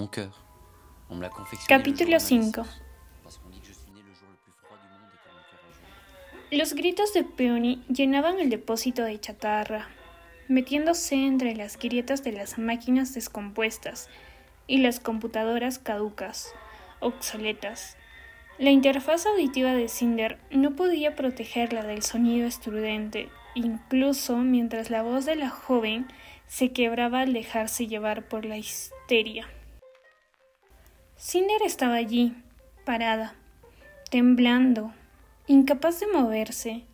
Mon cœur. On me l'a confectionné. Capítulo 5 Los gritos de Peony llenaban el depósito de chatarra, metiéndose entre las grietas de las máquinas descompuestas y las computadoras caducas, obsoletas. La interfaz auditiva de Cinder no podía protegerla del sonido estridente, incluso mientras la voz de la joven se quebraba al dejarse llevar por la histeria. Cinder estaba allí, parada, temblando, incapaz de moverse.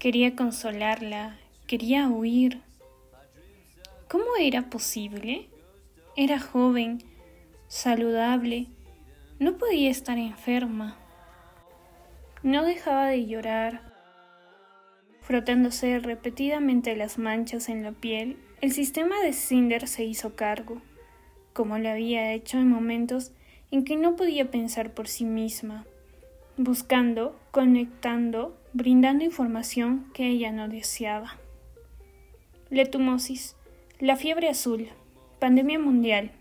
Quería consolarla, quería huir. ¿Cómo era posible? Era joven, saludable, no podía estar enferma. No dejaba de llorar. Frotándose repetidamente las manchas en la piel, el sistema de Cinder se hizo cargo, como lo había hecho en momentos en que no podía pensar por sí misma, buscando, conectando, brindando información que ella no deseaba. Letumosis, la fiebre azul, pandemia mundial,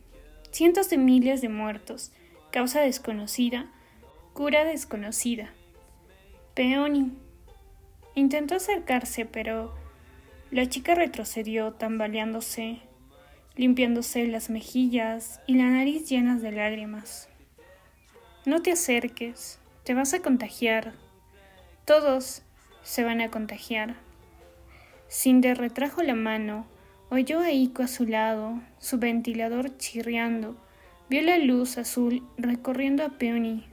cientos de miles de muertos, causa desconocida, cura desconocida. Peony. Intentó acercarse, pero la chica retrocedió tambaleándose limpiándose las mejillas y la nariz llenas de lágrimas. No te acerques, te vas a contagiar. Todos se van a contagiar. Cinder retrajo la mano, oyó a Ico a su lado, su ventilador chirriando, vio la luz azul recorriendo a Peony,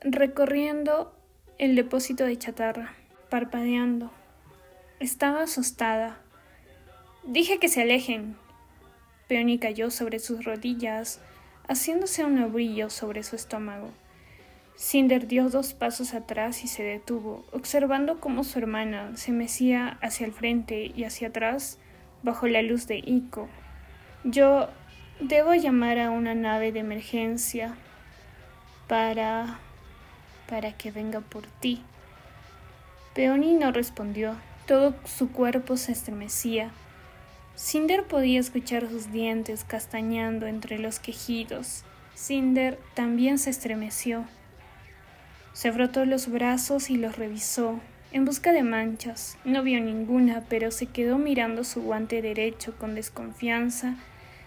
recorriendo el depósito de chatarra, parpadeando. Estaba asustada. Dije que se alejen, Peony cayó sobre sus rodillas, haciéndose un brillo sobre su estómago. Cinder dio dos pasos atrás y se detuvo, observando cómo su hermana se mecía hacia el frente y hacia atrás bajo la luz de Ico. Yo debo llamar a una nave de emergencia para... para que venga por ti. Peony no respondió. Todo su cuerpo se estremecía. Cinder podía escuchar sus dientes castañando entre los quejidos. Cinder también se estremeció. Se frotó los brazos y los revisó, en busca de manchas. No vio ninguna, pero se quedó mirando su guante derecho con desconfianza,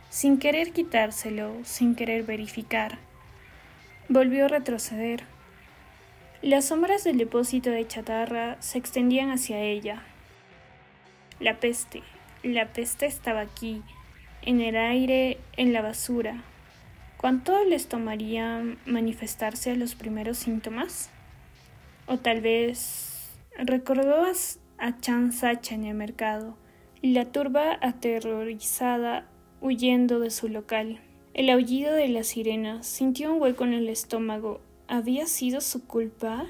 sin querer quitárselo, sin querer verificar. Volvió a retroceder. Las sombras del depósito de chatarra se extendían hacia ella. La peste, la peste estaba aquí, en el aire, en la basura. ¿Cuánto les tomaría manifestarse los primeros síntomas? O tal vez recordó a Chan Sacha en el mercado, la turba aterrorizada huyendo de su local. El aullido de la sirena sintió un hueco en el estómago. ¿Había sido su culpa?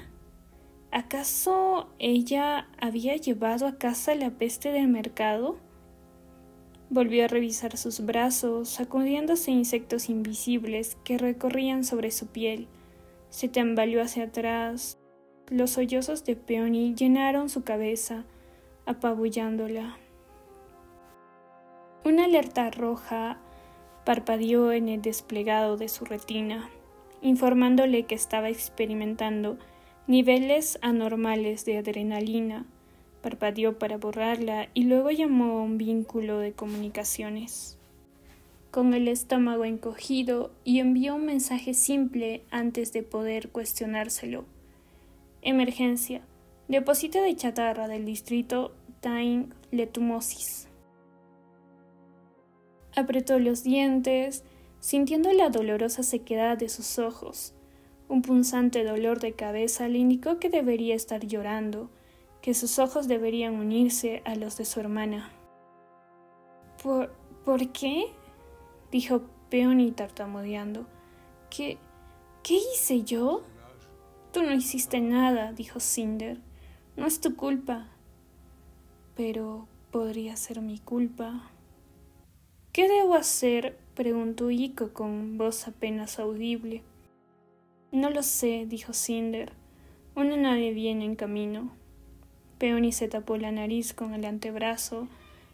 ¿Acaso ella había llevado a casa la peste del mercado? Volvió a revisar sus brazos, sacudiéndose insectos invisibles que recorrían sobre su piel. Se tambaleó hacia atrás. Los sollozos de Peony llenaron su cabeza, apabullándola. Una alerta roja parpadeó en el desplegado de su retina, informándole que estaba experimentando niveles anormales de adrenalina Parpadeó para borrarla y luego llamó a un vínculo de comunicaciones. Con el estómago encogido y envió un mensaje simple antes de poder cuestionárselo. Emergencia. Depósito de chatarra del distrito Tain Letumosis. Apretó los dientes, sintiendo la dolorosa sequedad de sus ojos. Un punzante dolor de cabeza le indicó que debería estar llorando, que sus ojos deberían unirse a los de su hermana. ¿Por, ¿por qué? dijo Peony tartamudeando. ¿Qué, ¿Qué hice yo? Tú no hiciste nada, dijo Cinder. No es tu culpa. Pero podría ser mi culpa. ¿Qué debo hacer? preguntó Ico con voz apenas audible. No lo sé, dijo Cinder. Una nave viene en camino. Peony se tapó la nariz con el antebrazo.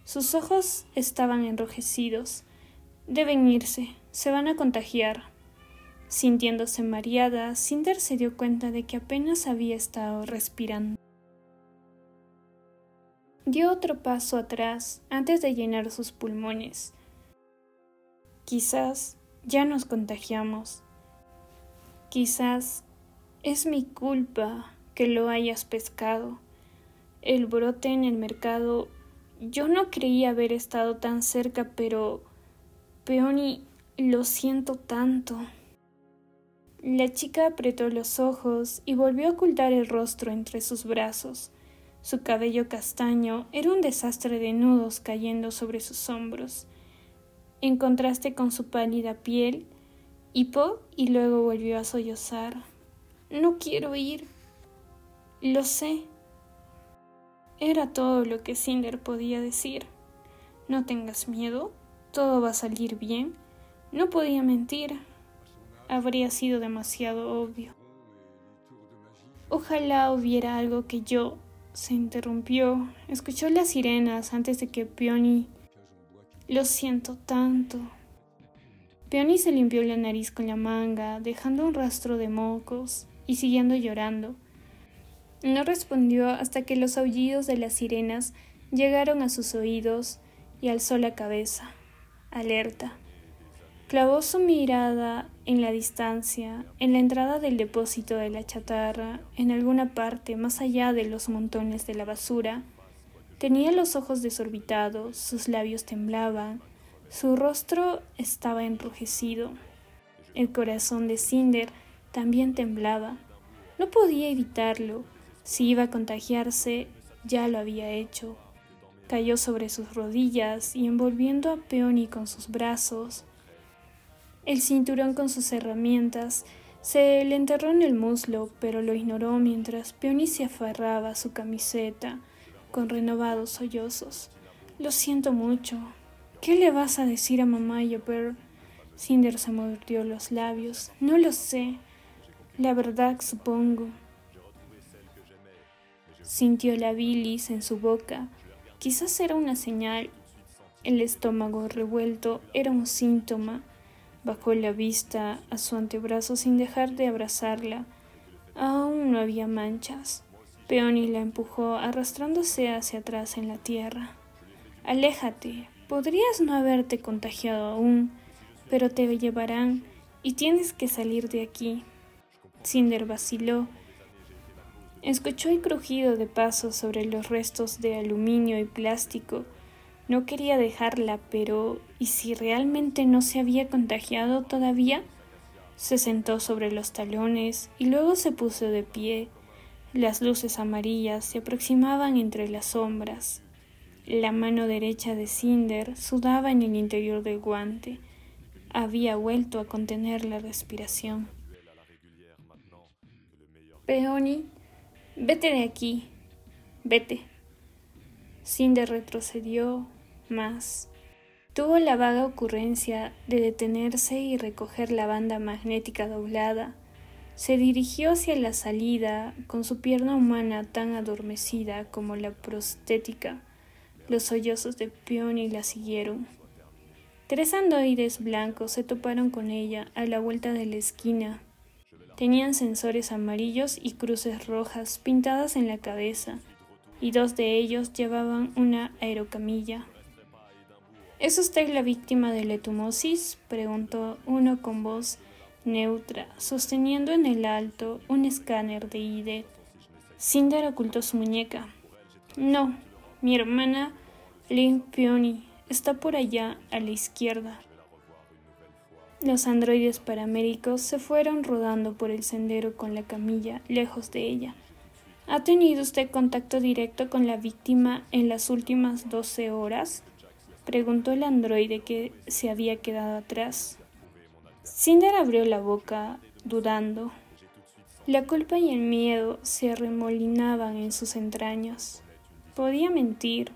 Sus ojos estaban enrojecidos. Deben irse, Se van a contagiar. Sintiéndose mareada, Cinder se dio cuenta de que apenas había estado respirando. Dio otro paso atrás antes de llenar sus pulmones. Quizás ya nos contagiamos. Quizás es mi culpa que lo hayas pescado. El brote en el mercado. Yo no creía haber estado tan cerca, pero... Peony, lo siento tanto. La chica apretó los ojos y volvió a ocultar el rostro entre sus brazos. Su cabello castaño era un desastre de nudos cayendo sobre sus hombros. En contraste con su pálida piel, hipó y luego volvió a sollozar. No quiero ir. Lo sé. Era todo lo que Cinder podía decir. No tengas miedo, todo va a salir bien. No podía mentir. Habría sido demasiado obvio. Ojalá hubiera algo que yo se interrumpió. Escuchó las sirenas antes de que Peony... Lo siento tanto. Peony se limpió la nariz con la manga, dejando un rastro de mocos y siguiendo llorando. No respondió hasta que los aullidos de las sirenas llegaron a sus oídos y alzó la cabeza, alerta. Clavó su mirada en la distancia, en la entrada del depósito de la chatarra, en alguna parte más allá de los montones de la basura. Tenía los ojos desorbitados, sus labios temblaban, su rostro estaba enrojecido. El corazón de Cinder también temblaba. No podía evitarlo. Si iba a contagiarse, ya lo había hecho. Cayó sobre sus rodillas y envolviendo a Peony con sus brazos, el cinturón con sus herramientas se le enterró en el muslo, pero lo ignoró mientras Peony se aferraba a su camiseta con renovados sollozos. Lo siento mucho. ¿Qué le vas a decir a mamá y a Pearl? Cinder se mordió los labios. No lo sé. La verdad, supongo. Sintió la bilis en su boca. Quizás era una señal. El estómago revuelto era un síntoma. Bajó la vista a su antebrazo sin dejar de abrazarla. Aún no había manchas. Peony la empujó arrastrándose hacia atrás en la tierra. Aléjate. Podrías no haberte contagiado aún, pero te llevarán y tienes que salir de aquí. Cinder vaciló. Escuchó el crujido de pasos sobre los restos de aluminio y plástico no quería dejarla, pero ¿y si realmente no se había contagiado todavía? Se sentó sobre los talones y luego se puso de pie. Las luces amarillas se aproximaban entre las sombras. La mano derecha de Cinder sudaba en el interior del guante. Había vuelto a contener la respiración. Peony, vete de aquí. Vete. Cinder retrocedió, más. Tuvo la vaga ocurrencia de detenerse y recoger la banda magnética doblada. Se dirigió hacia la salida con su pierna humana tan adormecida como la prostética. Los sollozos de Peony la siguieron. Tres androides blancos se toparon con ella a la vuelta de la esquina. Tenían sensores amarillos y cruces rojas pintadas en la cabeza, y dos de ellos llevaban una aerocamilla. ¿Es usted la víctima de la etumosis? preguntó uno con voz neutra, sosteniendo en el alto un escáner de ID. Cinder ocultó su muñeca. No, mi hermana Lynn Peony está por allá a la izquierda. Los androides paramédicos se fueron rodando por el sendero con la camilla lejos de ella. ¿Ha tenido usted contacto directo con la víctima en las últimas doce horas? preguntó el androide que se había quedado atrás. Cinder abrió la boca, dudando. La culpa y el miedo se arremolinaban en sus entrañas. Podía mentir.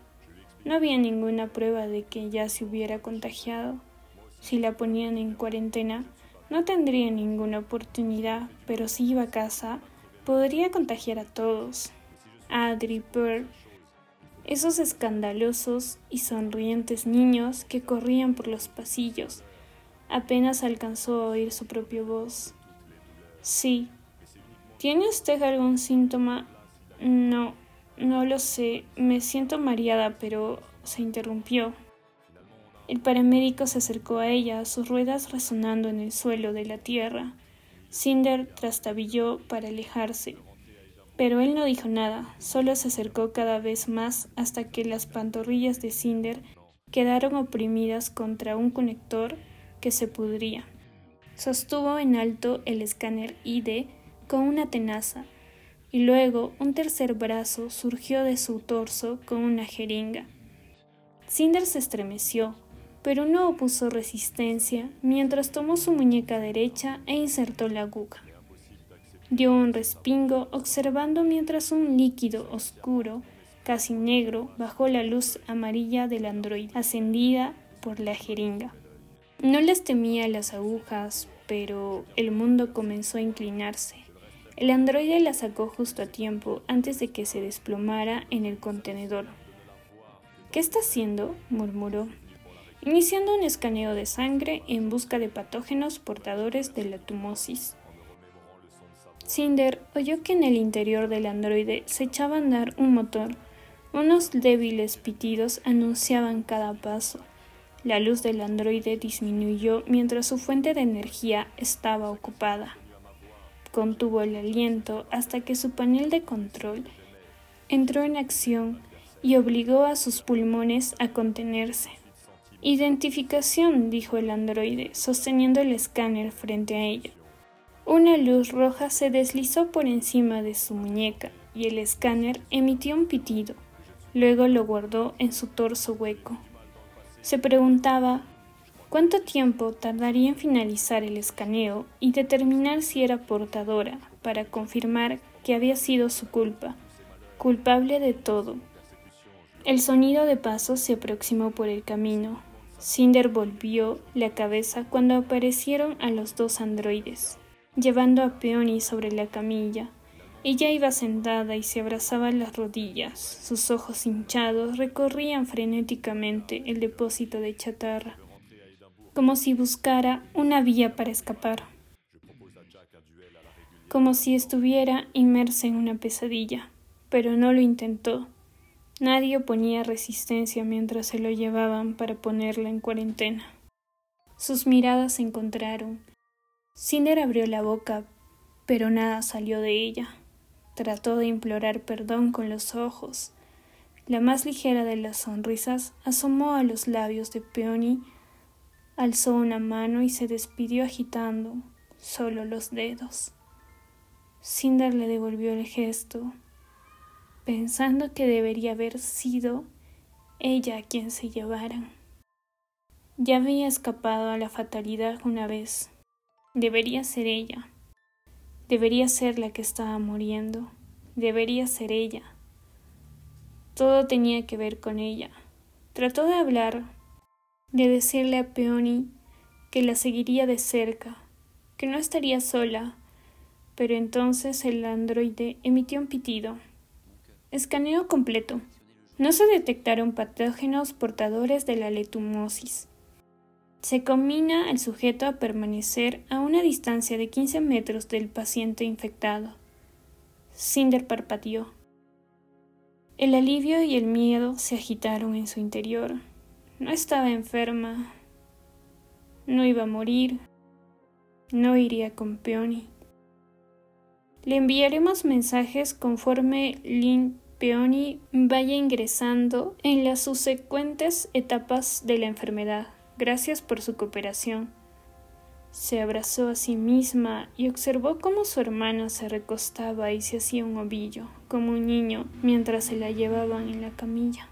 No había ninguna prueba de que ya se hubiera contagiado. Si la ponían en cuarentena, no tendría ninguna oportunidad, pero si iba a casa, podría contagiar a todos. Adri, Pearl esos escandalosos y sonrientes niños que corrían por los pasillos. Apenas alcanzó a oír su propia voz. Sí. ¿Tiene usted algún síntoma? No, no lo sé. Me siento mareada, pero se interrumpió. El paramédico se acercó a ella, sus ruedas resonando en el suelo de la tierra. Cinder trastabilló para alejarse, pero él no dijo nada, solo se acercó cada vez más hasta que las pantorrillas de Cinder quedaron oprimidas contra un conector que se pudría. Sostuvo en alto el escáner ID con una tenaza, y luego un tercer brazo surgió de su torso con una jeringa. Cinder se estremeció, pero no opuso resistencia mientras tomó su muñeca derecha e insertó la aguja. Dio un respingo observando mientras un líquido oscuro, casi negro, bajó la luz amarilla del androide, ascendida por la jeringa. No les temía las agujas, pero el mundo comenzó a inclinarse. El androide la sacó justo a tiempo antes de que se desplomara en el contenedor. ¿Qué está haciendo? murmuró iniciando un escaneo de sangre en busca de patógenos portadores de la tumosis. Cinder oyó que en el interior del androide se echaba a andar un motor. Unos débiles pitidos anunciaban cada paso. La luz del androide disminuyó mientras su fuente de energía estaba ocupada. Contuvo el aliento hasta que su panel de control entró en acción y obligó a sus pulmones a contenerse. Identificación, dijo el androide, sosteniendo el escáner frente a ella. Una luz roja se deslizó por encima de su muñeca y el escáner emitió un pitido. Luego lo guardó en su torso hueco. Se preguntaba cuánto tiempo tardaría en finalizar el escaneo y determinar si era portadora para confirmar que había sido su culpa, culpable de todo. El sonido de pasos se aproximó por el camino, Cinder volvió la cabeza cuando aparecieron a los dos androides, llevando a Peony sobre la camilla. Ella iba sentada y se abrazaba las rodillas. Sus ojos hinchados recorrían frenéticamente el depósito de chatarra, como si buscara una vía para escapar, como si estuviera inmersa en una pesadilla, pero no lo intentó. Nadie oponía resistencia mientras se lo llevaban para ponerla en cuarentena. Sus miradas se encontraron. Cinder abrió la boca, pero nada salió de ella. Trató de implorar perdón con los ojos. La más ligera de las sonrisas asomó a los labios de Peony, alzó una mano y se despidió agitando solo los dedos. Cinder le devolvió el gesto pensando que debería haber sido ella quien se llevaran. Ya había escapado a la fatalidad una vez. Debería ser ella. Debería ser la que estaba muriendo. Debería ser ella. Todo tenía que ver con ella. Trató de hablar, de decirle a Peony que la seguiría de cerca, que no estaría sola, pero entonces el androide emitió un pitido. Escaneo completo. No se detectaron patógenos portadores de la letumosis. Se combina al sujeto a permanecer a una distancia de 15 metros del paciente infectado. Cinder parpadeó. El alivio y el miedo se agitaron en su interior. No estaba enferma. No iba a morir. No iría con Peony. Le enviaremos mensajes conforme Lin Peony vaya ingresando en las subsecuentes etapas de la enfermedad. Gracias por su cooperación. Se abrazó a sí misma y observó cómo su hermana se recostaba y se hacía un ovillo, como un niño, mientras se la llevaban en la camilla.